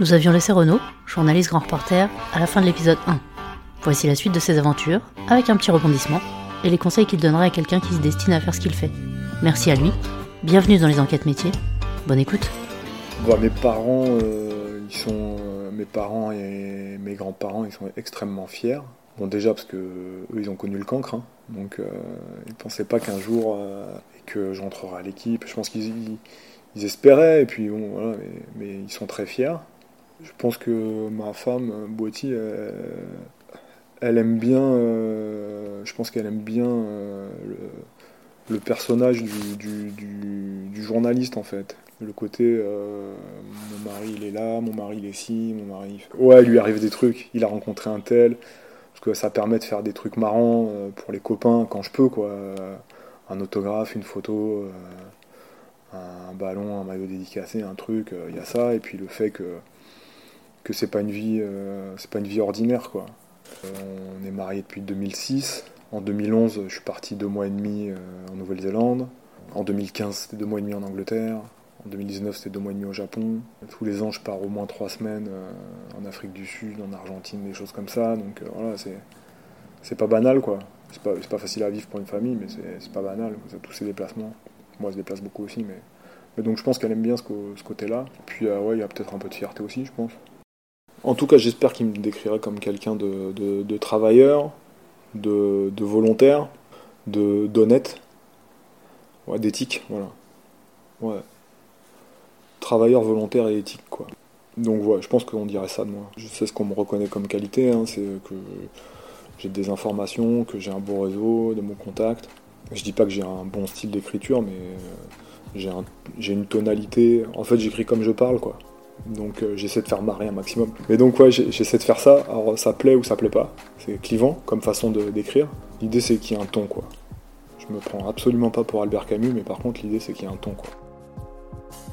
Nous avions laissé Renaud, journaliste grand reporter, à la fin de l'épisode 1. Voici la suite de ses aventures, avec un petit rebondissement, et les conseils qu'il donnerait à quelqu'un qui se destine à faire ce qu'il fait. Merci à lui, bienvenue dans les enquêtes métiers, bonne écoute. Mes parents, euh, ils sont, euh, mes parents et mes grands-parents, ils sont extrêmement fiers. Bon déjà parce que eux, ils ont connu le cancre, hein. donc euh, ils pensaient pas qu'un jour que j'entrerai à l'équipe. Je pense qu'ils ils espéraient, et puis bon, voilà, mais ils sont très fiers. Je pense que ma femme, Boiti, elle, elle aime bien, euh, je pense qu'elle aime bien euh, le, personnage du, journaliste en fait. Le côté, euh, mon mari il est là, mon mari il est ci, mon mari. Ouais, il lui arrive des trucs, il a rencontré un tel, parce que ça permet de faire des trucs marrants euh, pour les copains quand je peux, quoi. Euh, Un autographe, une photo, euh, un ballon, un maillot dédicacé, un truc, euh, il y a ça, et puis le fait que que c'est pas une vie, euh, c'est pas une vie ordinaire, quoi. Euh, on est marié depuis 2006. En 2011, je suis parti deux mois et demi euh, en Nouvelle-Zélande. En 2015, c'était deux mois et demi en Angleterre. En 2019, c'était deux mois et demi au Japon. Tous les ans, je pars au moins trois semaines en Afrique du Sud, en Argentine, des choses comme ça. Donc voilà, c'est c'est pas banal, quoi. C'est pas, pas facile à vivre pour une famille, mais c'est pas banal. Tous ces déplacements. Moi, je déplace beaucoup aussi, mais, donc je pense qu'elle aime bien ce côté-là. Puis euh, ouais, il y a peut-être un peu de fierté aussi, je pense. En tout cas, j'espère qu'il me décrirait comme quelqu'un de, de- de travailleur, de, de volontaire, d'honnête, ouais, d'éthique, voilà. Ouais. Travailleur, volontaire et éthique, quoi. Donc ouais, je pense qu'on dirait ça de moi. Je sais ce qu'on me reconnaît comme qualité, hein, c'est que j'ai des informations, que j'ai un beau réseau, de bons contacts. Je dis pas que j'ai un bon style d'écriture, mais euh, j'ai un- une tonalité. En fait, j'écris comme je parle, quoi. Donc euh, j'essaie de faire marrer un maximum. Mais donc ouais, j'essaie de faire ça. Alors ça plaît ou ça plaît pas. C'est clivant comme façon d'écrire. L'idée c'est qu'il y ait un ton quoi. Je me prends absolument pas pour Albert Camus, mais par contre l'idée c'est qu'il y ait un ton quoi.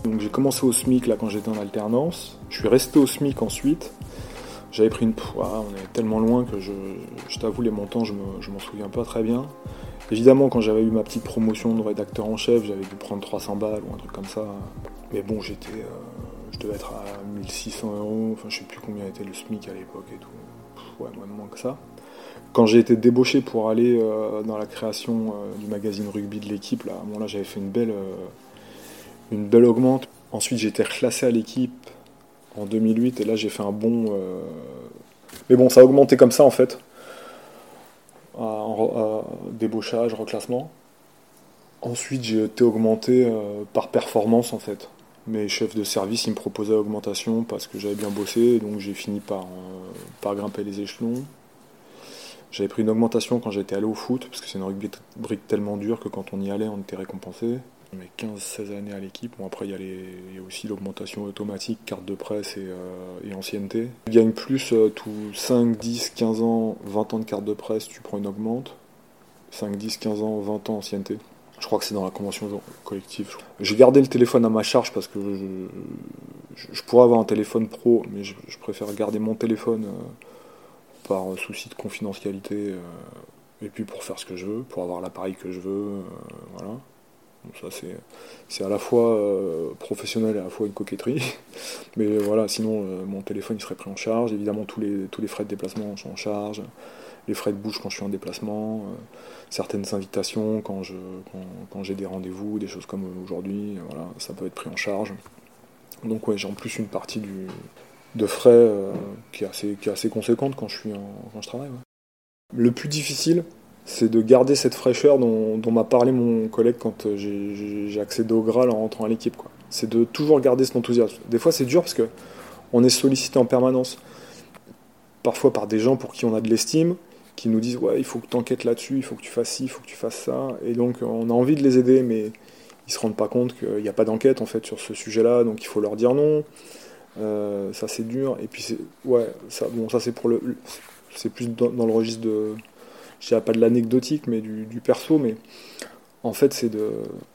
Donc j'ai commencé au SMIC là quand j'étais en alternance. Je suis resté au SMIC ensuite. J'avais pris une... Ah, on est tellement loin que je, t'avoue les montants je m'en souviens pas très bien. Évidemment quand j'avais eu ma petite promotion de rédacteur en chef, j'avais dû prendre 300 balles ou un truc comme ça. Mais bon j'étais... euh, je devais être à 1600 euros, enfin je sais plus combien était le SMIC à l'époque et tout. Ouais, moi, moins que ça. Quand j'ai été débauché pour aller euh, dans la création euh, du magazine rugby de l'équipe, là, bon, là j'avais fait une belle, euh, une belle augmente. Ensuite j'ai été reclassé à l'équipe en 2008 et là j'ai fait un bon. Mais bon, ça a augmenté comme ça en fait. À- à débauchage, reclassement. Ensuite j'ai été augmenté par performance en fait. Mes chefs de service ils me proposaient augmentation parce que j'avais bien bossé, donc j'ai fini par, euh, grimper les échelons. J'avais pris une augmentation quand j'étais allé au foot, parce que c'est une rugby brique tellement dure que quand on y allait, on était récompensé. Mes 15-16 années à l'équipe. Après, il y, a aussi l'augmentation automatique, carte de presse et, euh, et ancienneté. Tu gagnes plus euh, tous 5, 10, 15 ans, 20 ans de carte de presse, tu prends une augmente. 5, 10, 15 ans, 20 ans ancienneté. Je crois que c'est dans la convention collective. J'ai gardé le téléphone à ma charge parce que je, pourrais avoir un téléphone pro, mais je, préfère garder mon téléphone euh, par souci de confidentialité euh, et puis pour faire ce que je veux, pour avoir l'appareil que je veux. euh, voilà. Ça c'est à la fois professionnel et à la fois une coquetterie. Mais voilà, sinon mon téléphone il serait pris en charge. Évidemment tous les tous les frais de déplacement sont en charge, les frais de bouche quand je suis en déplacement, euh, certaines invitations quand je quand, j'ai des rendez-vous, des choses comme aujourd'hui, euh, voilà, ça peut être pris en charge. Donc j'ai en plus une partie du de frais euh, qui est assez conséquente quand je suis quand je travaille. Le plus difficile, c'est de garder cette fraîcheur dont, m'a parlé mon collègue quand j'ai- j'ai j'ai accédé au Graal en rentrant à l'équipe. C'est de toujours garder cet enthousiasme. Des fois, c'est dur parce que on est sollicité en permanence. Parfois par des gens pour qui on a de l'estime, qui nous disent Ouais, il faut que tu enquêtes là-dessus, il faut que tu fasses ci, il faut que tu fasses ça. Et donc, on a envie de les aider, mais ils se rendent pas compte qu'il n'y a pas d'enquête en fait sur ce sujet-là, donc il faut leur dire non. Euh, ça, c'est dur. Et puis, ouais, ça, bon, ça c'est pour le. C'est plus dans, le registre de je dirais pas de l'anecdotique, mais du, perso, mais en fait, c'est de,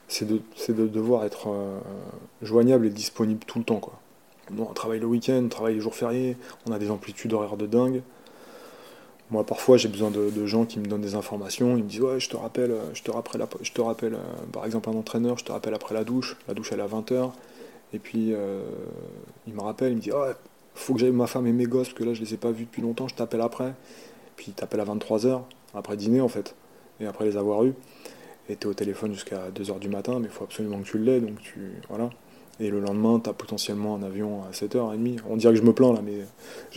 c'est de, de devoir être euh, joignable et disponible tout le temps, quoi. On travaille le week-end, on travaille les jours fériés, on a des amplitudes horaires de dingue. Moi, parfois, j'ai besoin de, gens qui me donnent des informations, ils me disent, ouais, je te rappelle, euh, je te rappelle, ap- je te rappelle, euh, par exemple, un entraîneur, je te rappelle après la douche, la douche, elle est à 20h, et puis, euh, il me rappelle, il me dit, ouais, faut que j'aille ma femme et mes gosses, parce que là, je les ai pas vus depuis longtemps, je t'appelle après. Puis t'appelles à 23h, après dîner en fait, et après les avoir eus. Et t'es au téléphone jusqu'à 2h du matin, mais il faut absolument que tu l'aies, donc tu. Voilà. Et le lendemain, tu as potentiellement un avion à 7h30. On dirait que je me plains là, mais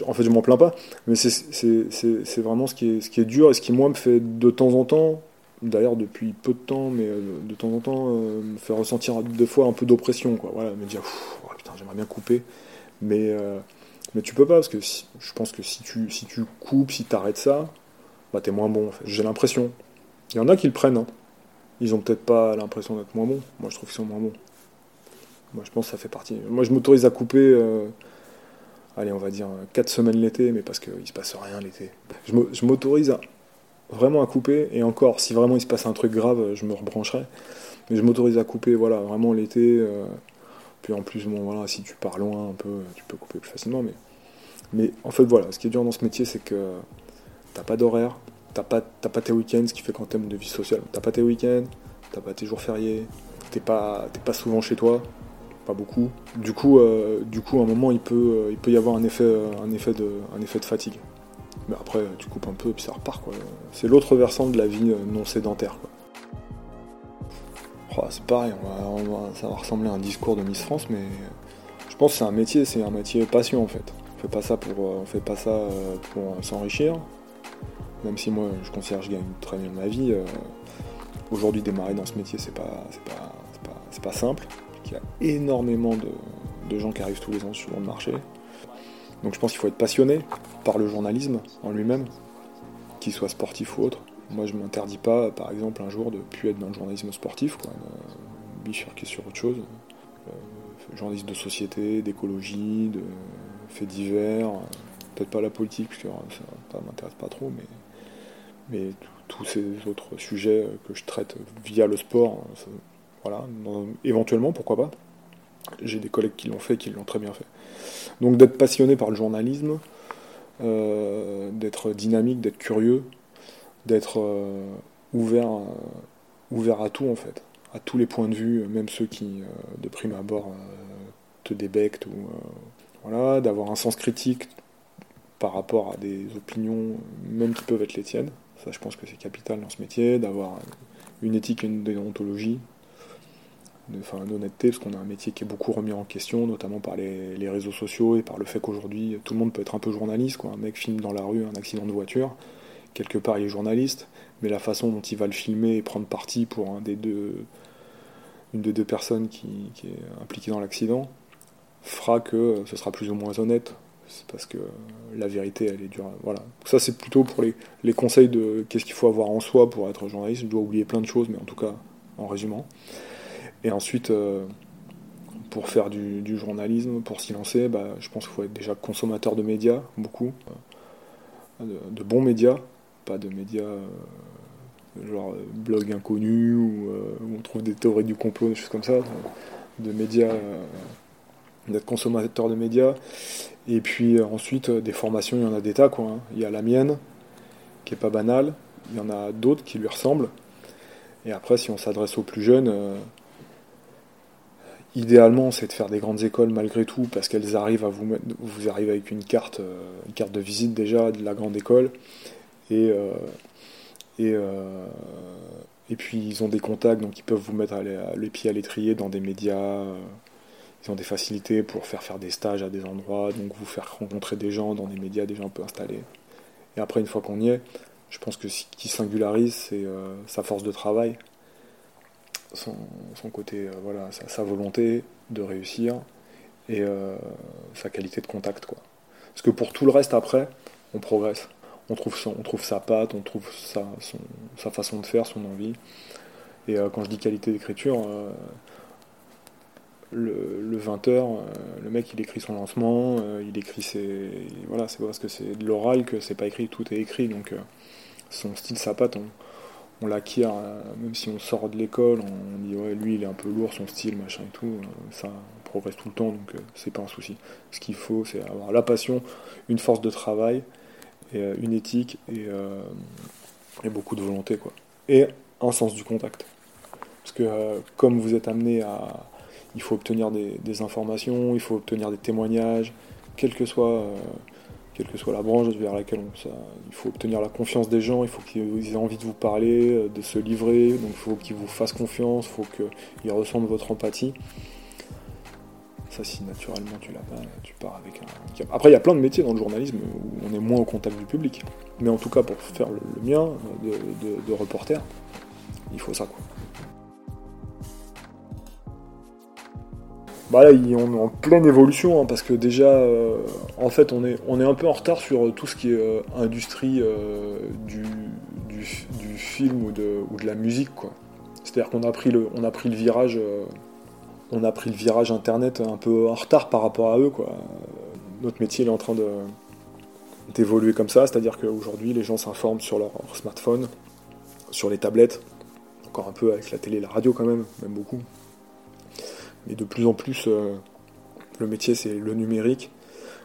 en fait, je m'en plains pas. Mais c'est vraiment ce qui, est, ce qui est dur et ce qui, moi, me fait de temps en temps, d'ailleurs depuis peu de temps, mais euh, de temps en temps, euh, me fait ressentir des fois un peu d'oppression. Voilà, me dire, oh, putain, j'aimerais bien couper. Mais, euh, mais tu peux pas, parce que je pense que si tu, si tu coupes, si tu arrêtes ça, bah, t'es moins bon. J'ai l'impression. Il y en a qui le prennent. Hein. Ils ont peut-être pas l'impression d'être moins bons. Moi, je trouve qu'ils sont moins bons. Moi, je pense que ça fait partie. Moi, je m'autorise à couper, euh, allez, on va dire 4 semaines l'été, mais parce qu'il se passe rien l'été. Je m'autorise vraiment à couper, et encore, si vraiment il se passe un truc grave, je me rebrancherai. Mais je m'autorise à couper, voilà, vraiment l'été. Euh, puis en plus, bon, voilà, si tu pars loin un peu, tu peux couper plus facilement. Mais, mais en fait, voilà, ce qui est dur dans ce métier, c'est que t'as pas d'horaire, t'as pas, pas tes week-ends, ce qui fait qu'en termes de vie sociale, t'as pas tes week-ends, t'as pas tes jours fériés, t'es pas, pas souvent chez toi, pas beaucoup. Du coup, euh, du coup, à un moment, il peut, euh, il peut y avoir un effet, un effet, de, un effet de fatigue. Mais après, tu coupes un peu et puis ça repart. Quoi. C'est l'autre versant de la vie euh, non sédentaire. Quoi. Oh, c'est pareil, ça va ressembler à un discours de Miss France, mais je pense que c'est un métier, c'est un métier passion en fait. On fait pas ça pour, on fait pas ça pour s'enrichir. Même si moi, je considère que je gagne très bien ma vie. Aujourd'hui, démarrer dans ce métier, c'est pas, c'est pas, c'est pas simple il y a énormément de, gens qui arrivent tous les ans sur le marché. Donc je pense qu'il faut être passionné par le journalisme en lui-même, qu'il soit sportif ou autre. Moi je m'interdis pas, par exemple, un jour de plus être dans le journalisme sportif, quoi, de bifurquer sur autre chose. Euh, journaliste de société, d'écologie, de faits divers, peut-être pas la politique, parce que ça ne m'intéresse pas trop, mais tous ces autres sujets que je traite via le sport, voilà, éventuellement, pourquoi pas. J'ai des collègues qui l'ont fait, qui l'ont très bien fait. Donc d'être passionné par le journalisme, euh, d'être dynamique, d'être curieux, d'être euh, ouvert, euh, ouvert à tout en fait, à tous les points de vue, même ceux qui de prime abord te débectent, ou voilà, d'avoir un sens critique par rapport à des opinions, même qui peuvent être les tiennes. Ça, je pense que c'est capital dans ce métier, d'avoir une éthique et une déontologie d'honnêteté, parce qu'on a un métier qui est beaucoup remis en question, notamment par les, réseaux sociaux et par le fait qu'aujourd'hui tout le monde peut être un peu journaliste. Quoi. Un mec filme dans la rue un accident de voiture, quelque part il est journaliste, mais la façon dont il va le filmer et prendre parti pour un des deux, une des deux personnes qui, est impliquée dans l'accident fera que ce sera plus ou moins honnête. C'est parce que la vérité, elle est dure. Voilà. Ça, c'est plutôt pour les, les conseils de qu'est-ce qu'il faut avoir en soi pour être journaliste. Je dois oublier plein de choses, mais en tout cas, en résumant. Et ensuite, euh, pour faire du, journalisme, pour s'y lancer, bah, je pense qu'il faut être déjà consommateur de médias, beaucoup. Euh, de, bons médias, pas de médias euh, genre blog inconnu où, on trouve des théories du complot, des choses comme ça. De médias, d'être consommateur de médias. Et puis ensuite, des formations, il y en a des tas. Quoi, hein. Il y a la mienne, qui est pas banale. Il y en a d'autres qui lui ressemblent. Et après, si on s'adresse aux plus jeunes, idéalement, c'est de faire des grandes écoles malgré tout, parce qu'elles arrivent à vous mettre, vous arrivez avec une carte, euh, une carte de visite déjà de la grande école, et euh, et, euh, et puis ils ont des contacts, donc ils peuvent vous mettre les pieds à l'étrier dans des médias. Ils ont des facilités pour faire faire des stages à des endroits, donc vous faire rencontrer des gens dans des médias déjà un peu installés. Et après, une fois qu'on y est, je pense que ce qui singularise, c'est sa force de travail son, côté, euh, voilà, sa, volonté de réussir et euh, sa qualité de contact. Quoi. Parce que pour tout le reste après, on progresse. On trouve, son, on trouve sa patte, on trouve sa, sa façon de faire, son envie. Et euh, quand je dis qualité d'écriture, le, le, 20h, le mec il écrit son lancement, il écrit ses. Voilà, c'est parce que c'est de l'oral que c'est pas écrit, tout est écrit. Donc son style, sa patte, on, on l'acquiert, euh, même si on sort de l'école, on dit ouais lui il est un peu lourd son style, machin et tout, euh, ça progresse tout le temps donc euh, c'est pas un souci. Ce qu'il faut c'est avoir la passion, une force de travail, une éthique et, beaucoup de volonté quoi. Et un sens du contact. Parce que comme vous êtes amené à. Il faut obtenir des, informations, il faut obtenir des témoignages, quelle que soit, quelle que soit la branche vers laquelle on. Ça, il faut obtenir la confiance des gens, il faut qu'ils aient envie de vous parler, euh, de se livrer, donc il faut qu'ils vous fassent confiance, il faut qu'ils ressentent votre empathie. Ça, si naturellement tu l'as pas, tu pars avec un. Après, il y a plein de métiers dans le journalisme où on est moins au contact du public. Mais en tout cas, pour faire le, mien de, reporter, il faut ça. Quoi. Bah là, on est en pleine évolution hein, parce que déjà, euh, en fait, on est, un peu en retard sur tout ce qui est euh, industrie euh, du, film ou de, la musique. C'est-à-dire qu'on a, pris le, virage internet un peu en retard par rapport à eux. Notre métier est en train d'évoluer comme ça, c'est-à-dire qu'aujourd'hui les gens s'informent sur leur smartphone, sur les tablettes, encore un peu avec la télé et la radio quand même, même beaucoup. Mais de plus en plus, euh, le métier c'est le numérique,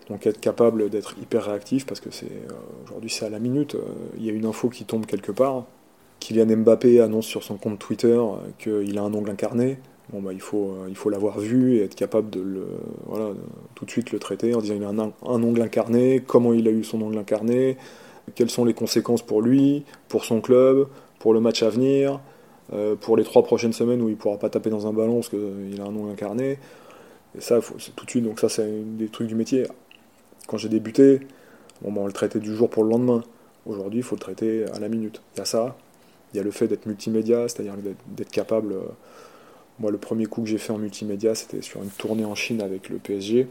donc être capable d'être hyper réactif parce que c'est euh, aujourd'hui c'est à la minute. Euh, il y a une info qui tombe quelque part. Kylian Mbappé annonce sur son compte Twitter qu'il a un ongle incarné. Bon, bah, il faut, il faut l'avoir vu et être capable de le, voilà, tout de suite le traiter en disant il a un, un, ongle incarné, comment il a eu son ongle incarné, quelles sont les conséquences pour lui, pour son club, pour le match à venir, euh, pour les trois prochaines semaines où il ne pourra pas taper dans un ballon parce qu'il a un ongle incarné. Et ça, c'est tout de suite, donc ça c'est des trucs du métier. Quand j'ai débuté, bon, bah, on le traitait du jour pour le lendemain. Aujourd'hui, il faut le traiter à la minute. Il y a ça, il y a le fait d'être multimédia, c'est-à-dire d'être capable euh, moi, le premier coup que j'ai fait en multimédia, c'était sur une tournée en Chine avec le PSG.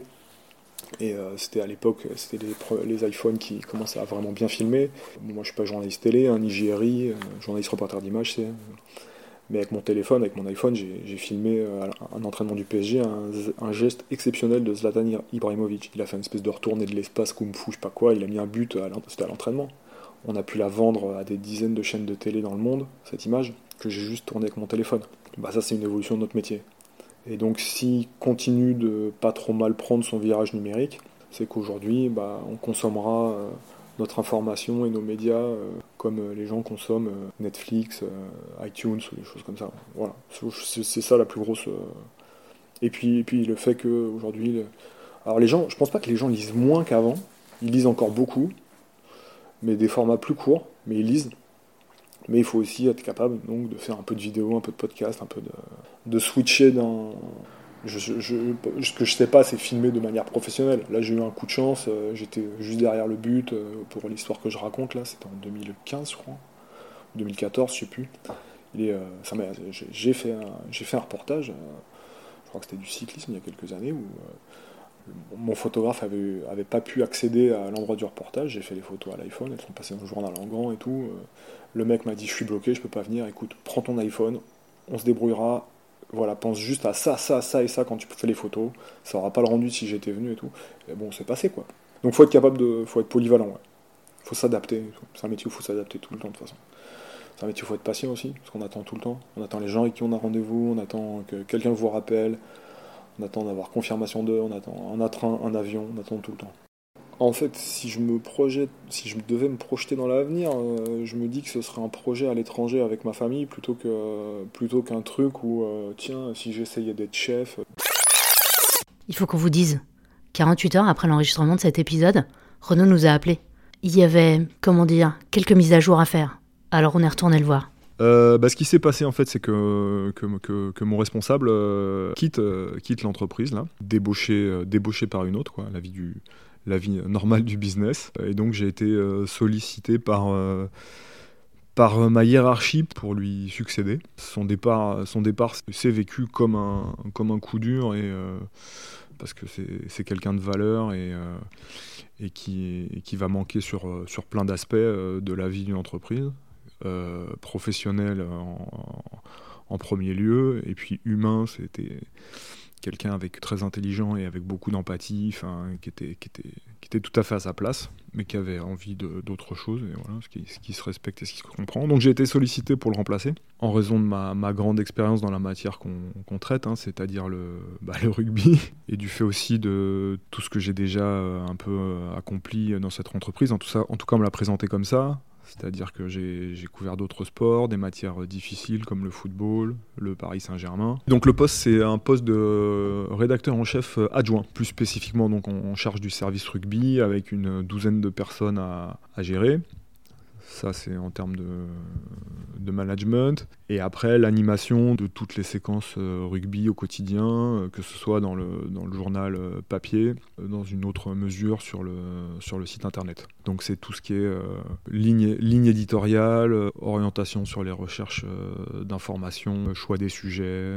Et euh, c'était à l'époque, c'était les, iPhones qui commençaient à vraiment bien filmer. moi, je suis pas journaliste télé, un hein, euh, journaliste reporter d'image, c'est. Mais avec mon téléphone, avec mon iPhone, j'ai filmé euh, un entraînement du PSG, un, geste exceptionnel de Zlatan Ibrahimovic. Il a fait une espèce de retournée de l'espace, kung fu, je sais pas quoi. Il a mis un but, c'était à l'entraînement. On a pu la vendre à des dizaines de chaînes de télé dans le monde, cette image, que j'ai juste tournée avec mon téléphone bah ça c'est une évolution de notre métier. Et donc s'il continue de pas trop mal prendre son virage numérique, c'est qu'aujourd'hui bah, on consommera euh, notre information et nos médias euh, comme euh, les gens consomment Netflix, iTunes ou des choses comme ça. Voilà, c'est ça la plus grosse. Et puis, et puis le fait qu'aujourd'hui, alors les gens, je pense pas que les gens lisent moins qu'avant, ils lisent encore beaucoup, mais des formats plus courts, mais ils lisent. Mais il faut aussi être capable donc, de faire un peu de vidéo, un peu de podcast, un peu de, de switcher dans. Ce que je sais pas, c'est filmer de manière professionnelle. Là, j'ai eu un coup de chance, euh, j'étais juste derrière le but euh, pour l'histoire que je raconte. Là, c'était en 2015, je crois, 2014, je sais plus. Euh, j'ai fait, un, fait un reportage, je crois que c'était du cyclisme il y a quelques années, mon photographe avait, pas pu accéder à l'endroit du reportage. J'ai fait les photos à l'iPhone, elles sont passées dans le journal en grand et tout. Le mec m'a dit je suis bloqué, je peux pas venir, écoute, prends ton iPhone, on se débrouillera. Voilà, pense juste à ça, ça, ça et ça quand tu fais les photos. Ça aura pas le rendu si j'étais venu et tout. Et bon, c'est passé quoi. Donc faut être capable de. faut être polyvalent, ouais. Faut s'adapter. C'est un métier où faut s'adapter tout le temps de toute façon. C'est un métier où faut être patient aussi, parce qu'on attend tout le temps. On attend les gens avec qui on a rendez-vous, on attend que quelqu'un vous rappelle, on attend d'avoir confirmation d'eux, on attend un train, un avion, on attend tout le temps. En fait, si je me projette, si je devais me projeter dans l'avenir, euh, je me dis que ce serait un projet à l'étranger avec ma famille plutôt qu'un truc où euh, tiens, si j'essayais d'être chef. Il faut qu'on vous dise. 48 heures après l'enregistrement de cet épisode, Renaud nous a appelés. Il y avait, comment dire, quelques mises à jour à faire. Alors on est retourné le voir. Euh, bah, ce qui s'est passé en fait, c'est que, mon responsable quitte, quitte l'entreprise, débauché, par une autre, la vie normale du business. Et donc j'ai été euh, sollicité par, euh, ma hiérarchie pour lui succéder. Son départ, s'est vécu comme un, coup dur euh, parce que c'est quelqu'un de valeur et, qui, va manquer sur plein d'aspects de la vie d'une entreprise. Professionnelle en, en, premier lieu, et puis humain, c'était quelqu'un avec très intelligent et avec beaucoup d'empathie, qui était, qui, était, qui était tout à fait à sa place, mais qui avait envie d'autre chose, et voilà, ce qui, se respecte et ce qui se comprend. Donc j'ai été sollicité pour le remplacer, en raison de ma, grande expérience dans la matière qu'on traite, hein, c'est-à-dire le, bah, le rugby, et du fait aussi de tout ce que j'ai déjà euh, un peu euh, accompli dans cette entreprise. En tout, en tout cas, on me l'a présenté comme ça. C'est-à-dire que j'ai couvert d'autres sports, des matières difficiles comme le football, le Paris Saint-Germain. Donc le poste, c'est un poste de rédacteur en chef adjoint, plus spécifiquement donc en charge du service rugby avec une douzaine de personnes à, à gérer. Ça, c'est en termes de, de, management. Et après, l'animation de toutes les séquences euh, rugby au quotidien, euh, que ce soit dans le, dans le journal euh, papier, dans une autre mesure sur le, sur le site internet. Donc, c'est tout ce qui est ligne, ligne éditoriale, orientation sur les recherches d'informations, choix des sujets,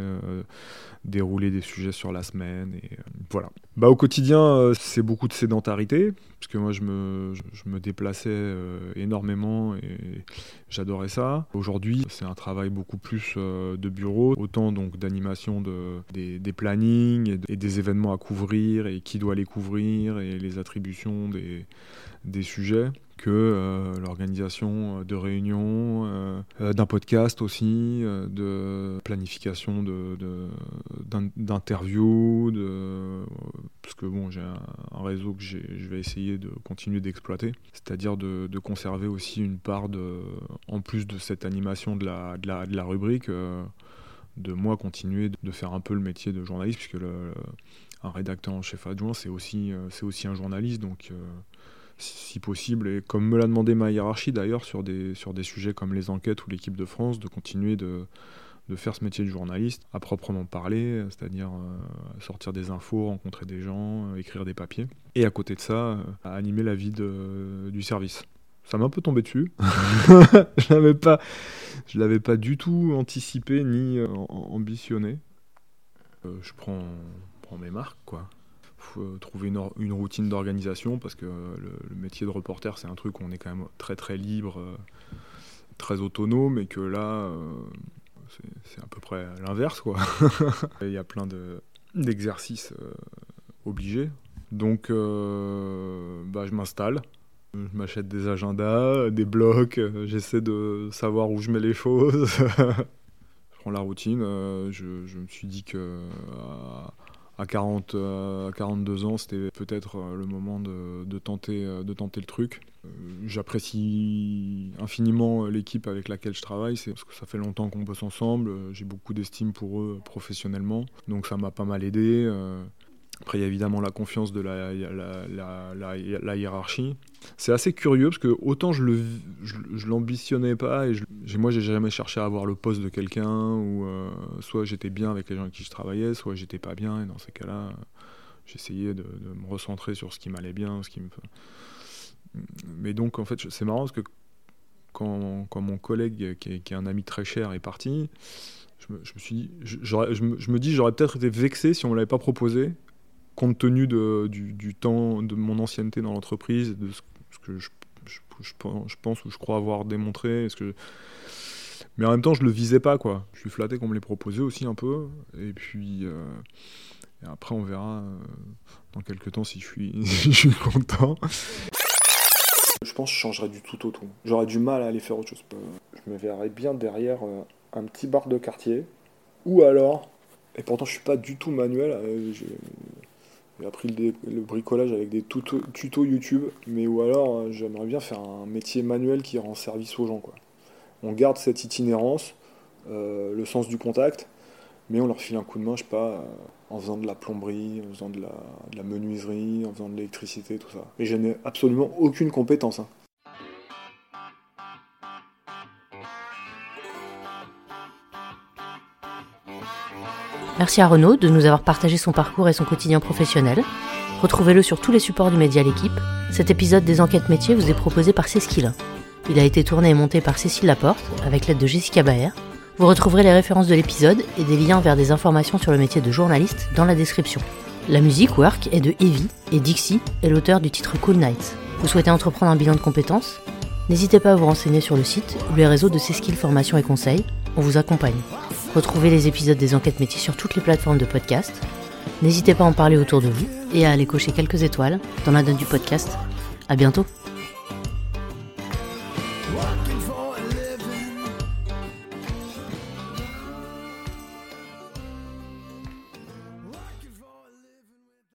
dérouler des sujets sur la semaine. Et voilà. Bah, au quotidien, c'est beaucoup de sédentarité, parce que moi, je me, je me déplaçais énormément et j'adorais ça. Aujourd'hui, c'est un travail beaucoup plus euh, de bureau, autant donc d'animation de, des, des, plannings et, des événements à couvrir et qui doit les couvrir et les attributions des, des sujets que euh, l'organisation de réunions, euh, d'un podcast aussi, de planification d'interviews, de, de, parce que bon, j'ai un, réseau que je vais essayer de continuer d'exploiter, c'est-à-dire de, de, conserver aussi une part de, en plus de cette animation de la, de la, de la rubrique, de moi continuer de faire un peu le métier de journaliste, puisque un rédacteur en chef adjoint, c'est aussi, c'est aussi un journaliste, donc si possible, et comme me l'a demandé ma hiérarchie d'ailleurs sur des, sur des sujets comme les enquêtes ou l'équipe de France, de continuer de, de faire ce métier de journaliste à proprement parler, c'est-à-dire euh, sortir des infos, rencontrer des gens, euh, écrire des papiers, et à côté de ça, euh, animer la vie de, du service. Ça m'a un peu tombé dessus. je l'avais pas, je l'avais pas du tout anticipé ni ambitionné. je prends, prends mes marques, quoi. Euh, trouver une, routine d'organisation parce que le, métier de reporter c'est un truc où on est quand même très très libre, euh, très autonome et que là euh, c'est à peu près l'inverse quoi. Il y a plein d'exercices obligés. Donc bah, je m'installe, je m'achète des agendas, des blocs, j'essaie de savoir où je mets les choses. je prends la routine, je, me suis dit que 40, euh, à 42 ans, c'était peut-être euh, le moment de, tenter, euh, de tenter le truc. J'apprécie infiniment l'équipe avec laquelle je travaille, c'est parce que ça fait longtemps qu'on bosse ensemble, j'ai beaucoup d'estime pour eux professionnellement, donc ça m'a pas mal aidé. Après, il y a évidemment la confiance de la, la, hiérarchie. C'est assez curieux parce que autant je le je, l'ambitionnais pas et je, moi j'ai jamais cherché à avoir le poste de quelqu'un ou euh, soit j'étais bien avec les gens avec qui je travaillais, soit j'étais pas bien et dans ces cas-là j'essayais de, me recentrer sur ce qui m'allait bien, ce qui me. Mais donc en fait c'est marrant parce que quand, quand mon collègue qui est, un ami très cher est parti, je me, je me suis je, me, dis j'aurais peut-être été vexé si on me l'avait pas proposé compte tenu du, temps de mon ancienneté dans l'entreprise, de ce, que je, pense ou je crois avoir démontré, ce que mais en même temps je le visais pas quoi. Je suis flatté qu'on me l'ait proposé aussi un peu, et puis euh, après on verra euh, dans quelques temps si je suis, je suis content. Je pense que je changerais du tout au tout. J'aurais du mal à aller faire autre chose. Je me verrais bien derrière euh, un petit bar de quartier, ou alors, et pourtant je suis pas du tout manuel, j'ai appris le, bricolage avec des tutos, YouTube, mais ou alors euh, j'aimerais bien faire un métier manuel qui rend service aux gens. Quoi. On garde cette itinérance, euh, le sens du contact, mais on leur file un coup de main, je sais pas, euh, en faisant de la plomberie, en faisant de la, menuiserie, en faisant de l'électricité, tout ça. Mais je n'ai absolument aucune compétence. Hein. Merci à Renaud de nous avoir partagé son parcours et son quotidien professionnel. Retrouvez-le sur tous les supports du média L'équipe. Cet épisode des enquêtes métiers vous est proposé par Céskila. Il a été tourné et monté par Cécile Laporte avec l'aide de Jessica Baer. Vous retrouverez les références de l'épisode et des liens vers des informations sur le métier de journaliste dans la description. La musique Work est de Evie et Dixie est l'auteur du titre Cool Nights. Vous souhaitez entreprendre un bilan de compétences? N'hésitez pas à vous renseigner sur le site ou les réseaux de Céskil Formation et Conseils. On vous accompagne. Retrouvez les épisodes des enquêtes métiers sur toutes les plateformes de podcast. N'hésitez pas à en parler autour de vous et à aller cocher quelques étoiles dans la note du podcast. À bientôt!